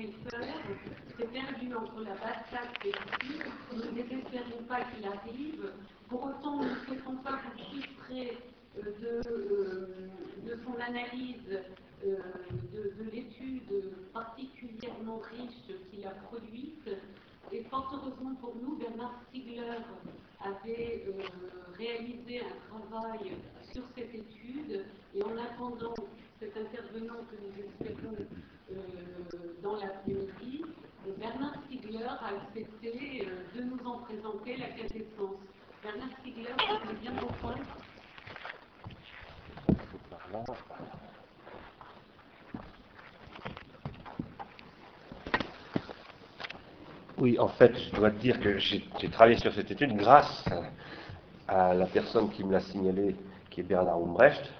Pfeiffer s'est perdu entre la Basse et Sud. Nous ne désespérons pas qu'il arrive. Pour autant, nous ne souhaitons pas vous chiffrer euh, de, euh, de, son analyse euh, de, de l'étude particulièrement riche qu'il a produite. Et fort heureusement pour nous, Bernard Stiegler avait réalisé un travail sur cette étude. Et en attendant cet intervenant que nous espérons dans l'après-midi, Bernard Stiegler a accepté euh, de nous en présenter la quintessence. Bernard Stiegler, vous bien reprendre Oui, en fait, je dois dire que j'ai travaillé sur cette étude grâce à la personne qui me l'a signalé, qui est Bernard Umbrecht,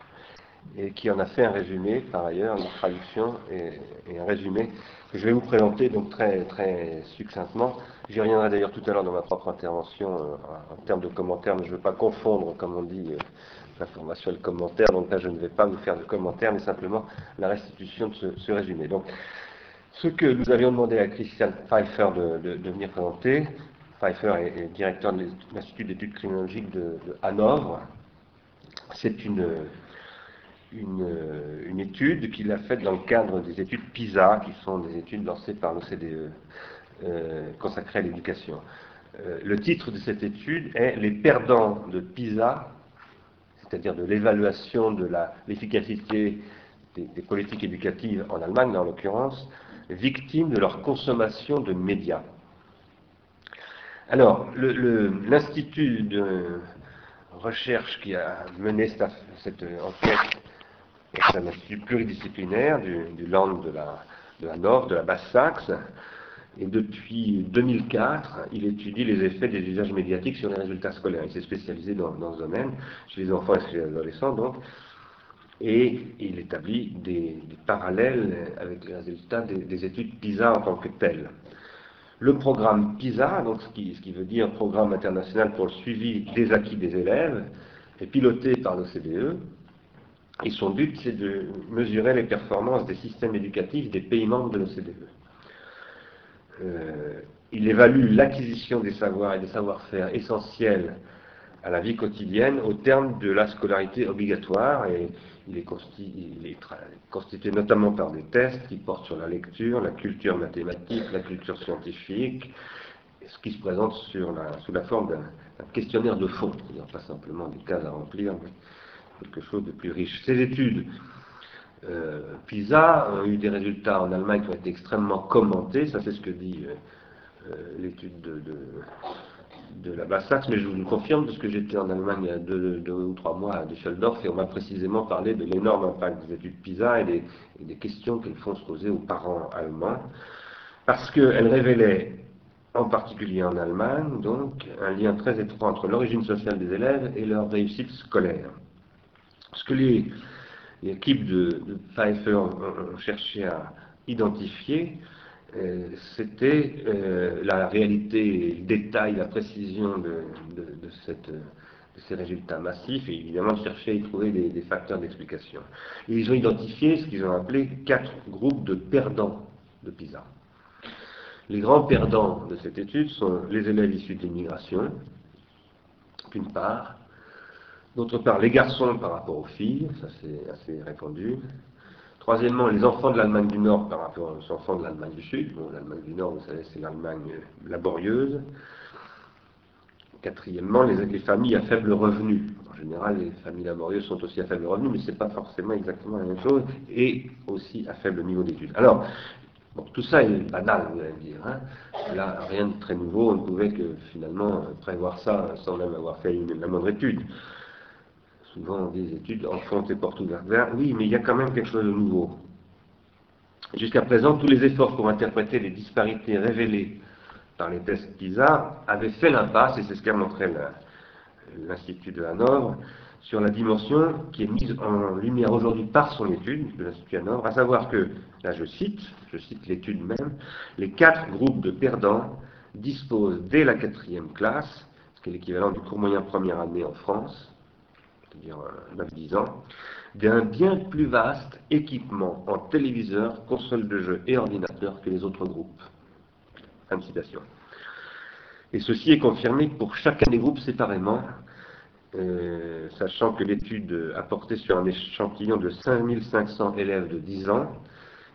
et qui en a fait un résumé, par ailleurs, une traduction et, un résumé que je vais vous présenter donc très, très succinctement. J'y reviendrai d'ailleurs tout à l'heure dans ma propre intervention euh, en termes de commentaires, mais je ne veux pas confondre, comme on dit, euh, l'information et le commentaire. Donc là, je ne vais pas vous faire de commentaires, mais simplement la restitution de ce, résumé. Donc, ce que nous avions demandé à Christian Pfeiffer de, venir présenter, Pfeiffer est, directeur de l'Institut d'études criminologiques de, de Hanovre, c'est une euh, une, étude qu'il a faite dans le cadre des études PISA, qui sont des études lancées par l'OCDE, euh, consacrées à l'éducation. Euh, le titre de cette étude est Les perdants de PISA, c'est-à-dire de l'évaluation de l'efficacité des, politiques éducatives en Allemagne, en l'occurrence, victimes de leur consommation de médias. Alors, l'Institut de recherche qui a mené cette enquête c'est un institut pluridisciplinaire du, Land de la, de la Nord, de la Basse-Saxe. Et depuis 2004, il étudie les effets des usages médiatiques sur les résultats scolaires. Il s'est spécialisé dans, ce domaine, chez les enfants et chez les adolescents, donc. Et il établit des, parallèles avec les résultats des, études PISA en tant que telles. Le programme PISA, donc ce qui, ce qui veut dire Programme international pour le suivi des acquis des élèves, est piloté par l'OCDE et son but, c'est de mesurer les performances des systèmes éducatifs des pays membres de l'OCDE. Euh, il évalue l'acquisition des savoirs et des savoir-faire essentiels à la vie quotidienne au terme de la scolarité obligatoire et il est, constitué, notamment par des tests qui portent sur la lecture, la culture mathématique, la culture scientifique, ce qui se présente sous la forme d'un questionnaire de fond, pas simplement des cases à remplir, quelque chose de plus riche. Ces études euh, PISA ont eu des résultats en Allemagne qui ont été extrêmement commentés, ça c'est ce que dit euh, euh, l'étude de, la Basse-Saxe, mais je vous le confirme parce que j'étais en Allemagne il y a deux, ou trois mois à Düsseldorf et on m'a précisément parlé de l'énorme impact des études PISA et des, et des questions qu'elles font se poser aux parents allemands, parce qu'elles révélaient en particulier en Allemagne, donc, un lien très étroit entre l'origine sociale des élèves et leur réussite scolaire. Ce que les, équipes de, Pfeiffer ont, cherché à identifier, euh, c'était euh, la réalité, le détail, la précision de, ces résultats massifs et évidemment chercher à y trouver des, facteurs d'explication. Ils ont identifié ce qu'ils ont appelé quatre groupes de perdants de PISA. Les grands perdants de cette étude sont les élèves issus de l'immigration, d'une part, D'autre part, les garçons par rapport aux filles, ça c'est assez répandu. Troisièmement, les enfants de l'Allemagne du Nord par rapport aux enfants de l'Allemagne du Sud. Bon, l'Allemagne du Nord, vous savez, c'est l'Allemagne laborieuse. Quatrièmement, les, familles à faible revenu. En général, les familles laborieuses sont aussi à faible revenu, mais ce n'est pas forcément exactement la même chose, et aussi à faible niveau d'études. Alors, bon, tout ça est banal, vous allez me dire. Hein. Là, rien de très nouveau, on ne pouvait que finalement prévoir ça sans même avoir fait la moindre étude souvent des études en et portes ouvertes. Oui, mais il y a quand même quelque chose de nouveau. Jusqu'à présent, tous les efforts pour interpréter les disparités révélées par les tests PISA avaient fait l'impasse, et c'est ce qu'a montré l'Institut de Hanovre, sur la dimension qui est mise en lumière aujourd'hui par son étude de l'Institut Hanovre, à savoir que, là je cite, je cite l'étude même, les quatre groupes de perdants disposent dès la quatrième classe, ce qui est l'équivalent du cours moyen première année en France, c'est-à-dire 9-10 euh, ans, d'un bien plus vaste équipement en téléviseurs, consoles de jeux et ordinateurs que les autres groupes. Fin de citation. Et ceci est confirmé pour chacun des groupes séparément, euh, sachant que l'étude a porté sur un échantillon de 5500 élèves de 10 ans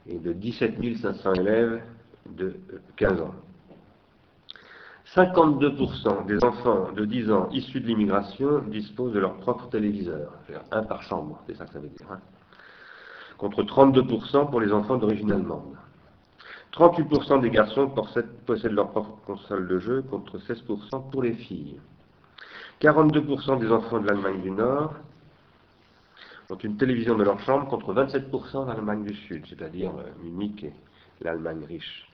et de 17 500 élèves de 15 ans. 52% des enfants de 10 ans issus de l'immigration disposent de leur propre téléviseur, un par chambre, c'est ça que ça veut dire, hein. contre 32% pour les enfants d'origine allemande. 38% des garçons possèdent leur propre console de jeu contre 16% pour les filles. 42% des enfants de l'Allemagne du Nord ont une télévision de leur chambre contre 27% dans l'Allemagne du Sud, c'est-à-dire euh, Munich et l'Allemagne riche.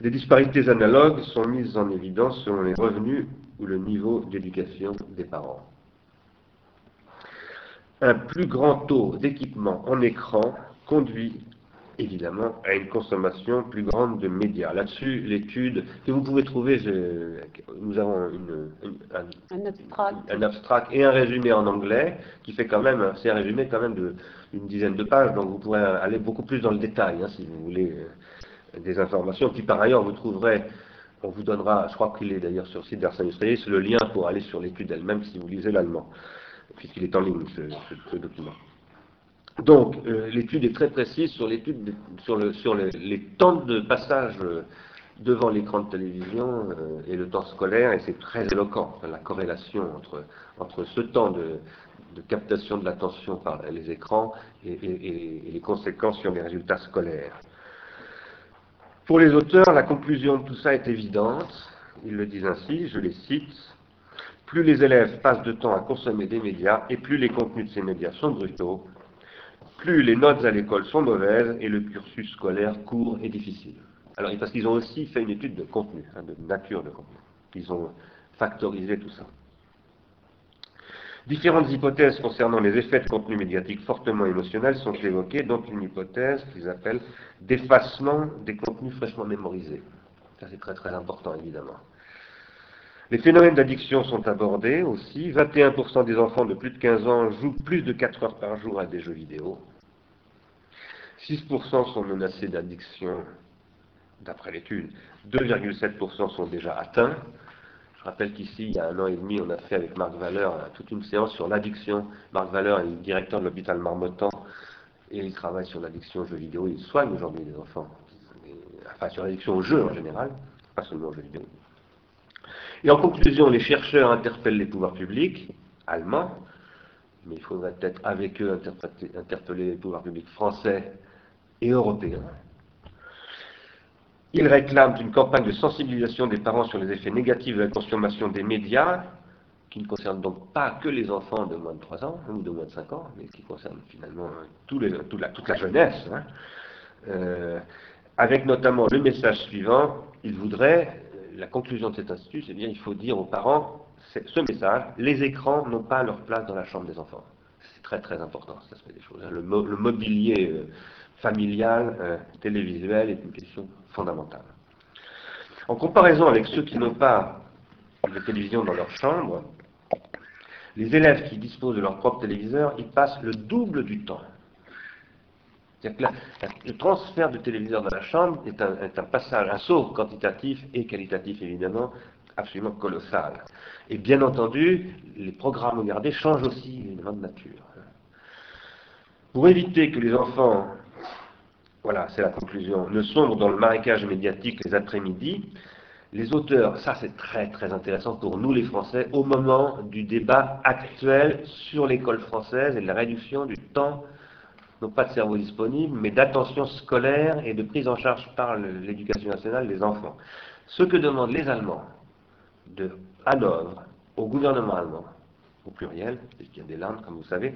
Des disparités analogues sont mises en évidence selon les revenus ou le niveau d'éducation des parents. Un plus grand taux d'équipement en écran conduit évidemment à une consommation plus grande de médias. Là-dessus, l'étude que vous pouvez trouver, nous avons un, abstract. et un résumé en anglais qui fait quand même, c'est un résumé quand même d'une dizaine de pages, donc vous pourrez aller beaucoup plus dans le détail hein, si vous voulez euh, des informations. Puis par ailleurs, vous trouverez, on vous donnera, je crois qu'il est d'ailleurs sur le site d'Ars Industrialis, le lien pour aller sur l'étude elle-même si vous lisez l'allemand, puisqu'il est en ligne ce document. Donc, euh, l'étude est très précise sur, l'étude sur, le, sur les temps de passage euh, devant l'écran de télévision euh, et le temps scolaire, et c'est très éloquent, la corrélation entre, entre ce temps de, captation de l'attention par les écrans et, et, les conséquences sur les résultats scolaires. Pour les auteurs, la conclusion de tout ça est évidente. Ils le disent ainsi, je les cite. Plus les élèves passent de temps à consommer des médias et plus les contenus de ces médias sont brutaux, plus les notes à l'école sont mauvaises et le cursus scolaire court et difficile. Alors, parce qu'ils ont aussi fait une étude de contenu, hein, de nature de contenu. Ils ont factorisé tout ça. Différentes hypothèses concernant les effets de contenu médiatique fortement émotionnels sont évoquées, dont une hypothèse qu'ils appellent d'effacement des contenus fraîchement mémorisés. Ça, c'est très très important, évidemment. Les phénomènes d'addiction sont abordés aussi. 21% des enfants de plus de 15 ans jouent plus de 4 heures par jour à des jeux vidéo. 6% sont menacés d'addiction, d'après l'étude. 2,7% sont déjà atteints. Je rappelle qu'ici, il y a un an et demi, on a fait avec Marc Valeur toute une séance sur l'addiction. Marc Valeur est le directeur de l'hôpital Marmottan et il travaille sur l'addiction aux jeux vidéo. Il soigne aujourd'hui les enfants. Enfin, sur l'addiction aux jeux en général, pas seulement aux jeux vidéo. Et en conclusion, les chercheurs interpellent les pouvoirs publics allemands, mais il faudrait peut-être avec eux interpeller les pouvoirs publics français et européens. Ils réclament une campagne de sensibilisation des parents sur les effets négatifs de la consommation des médias, qui ne concerne donc pas que les enfants de moins de 3 ans ou de moins de 5 ans, mais qui concerne finalement toute, la, jeunesse, hein. euh, avec notamment le message suivant, ils voudraient, la conclusion de cet institut, c'est bien il faut dire aux parents ce message, les écrans n'ont pas leur place dans la chambre des enfants. C'est très très important, ça se fait des choses. Hein. Le, mobilier euh, familial, euh, télévisuel est une question fondamentale. En comparaison avec ceux qui n'ont pas de télévision dans leur chambre, les élèves qui disposent de leur propre téléviseur, ils passent le double du temps. Que le transfert de téléviseur dans la chambre est un, est un, passage, un saut quantitatif et qualitatif évidemment, absolument colossal. Et bien entendu, les programmes regardés changent aussi évidemment de nature. Pour éviter que les enfants voilà, c'est la conclusion, ne sombre dans le marécage médiatique les après-midi, les auteurs, ça c'est très très intéressant pour nous les Français, au moment du débat actuel sur l'école française et la réduction du temps, non pas de cerveau disponible, mais d'attention scolaire et de prise en charge par l'éducation nationale des enfants. Ce que demandent les Allemands de Hanovre au gouvernement allemand, au pluriel, puisqu'il y a des landes, comme vous savez,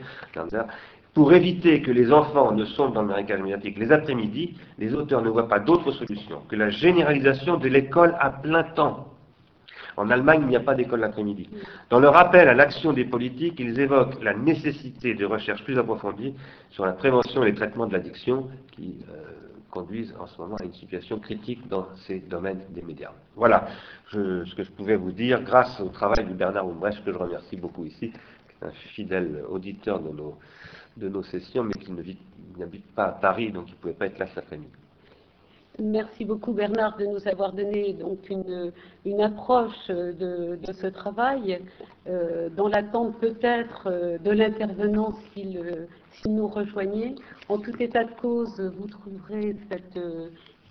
pour éviter que les enfants ne sont dans le marécage médiatique les après-midi, les auteurs ne voient pas d'autre solution que la généralisation de l'école à plein temps. En Allemagne, il n'y a pas d'école l'après-midi. Dans leur appel à l'action des politiques, ils évoquent la nécessité de recherches plus approfondies sur la prévention et les traitements de l'addiction qui euh, conduisent en ce moment à une situation critique dans ces domaines des médias. Voilà ce que je pouvais vous dire grâce au travail de Bernard Oumbrecht, que je remercie beaucoup ici, un fidèle auditeur de nos de nos sessions, mais qui n'habite pas à Paris, donc il ne pouvait pas être là cet après-midi. Merci beaucoup Bernard de nous avoir donné donc une, une approche de, de, ce travail, euh, dans l'attente peut-être euh, de l'intervenant s'il nous rejoignait. En tout état de cause, vous trouverez cette,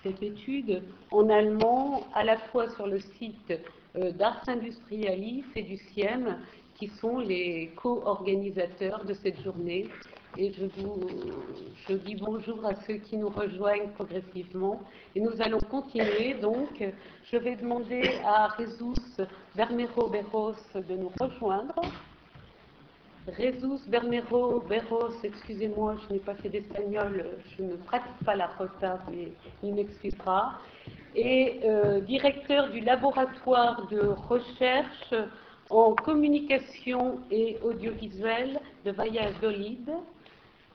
cette étude en allemand à la fois sur le site euh, d'Ars Industrialis et du CIEM, qui sont les co-organisateurs de cette journée et je vous je dis bonjour à ceux qui nous rejoignent progressivement. Et nous allons continuer. Donc, je vais demander à Jesus Bermero Berros de nous rejoindre. Jesus Bermero Berros, excusez-moi, je n'ai pas fait d'espagnol, je ne pratique pas la rota, mais il m'excusera. Et euh, directeur du laboratoire de recherche en communication et audiovisuel de Valladolid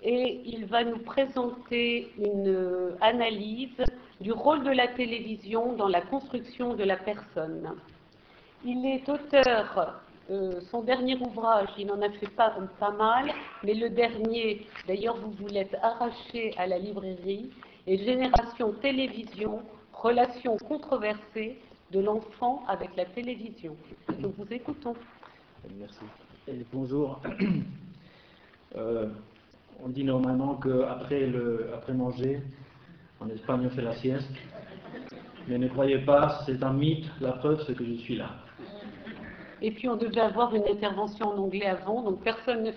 et il va nous présenter une analyse du rôle de la télévision dans la construction de la personne. Il est auteur, euh, son dernier ouvrage, il n'en a fait pas, pas mal, mais le dernier, d'ailleurs vous vous l'êtes arraché à la librairie, est Génération Télévision, relations controversées de l'enfant avec la télévision. Nous vous écoutons. Merci. Et bonjour. Euh, on dit normalement qu'après après manger, en Espagne on fait la sieste. Mais ne croyez pas, c'est un mythe, la preuve c'est que je suis là. Et puis on devait avoir une intervention en anglais avant, donc personne ne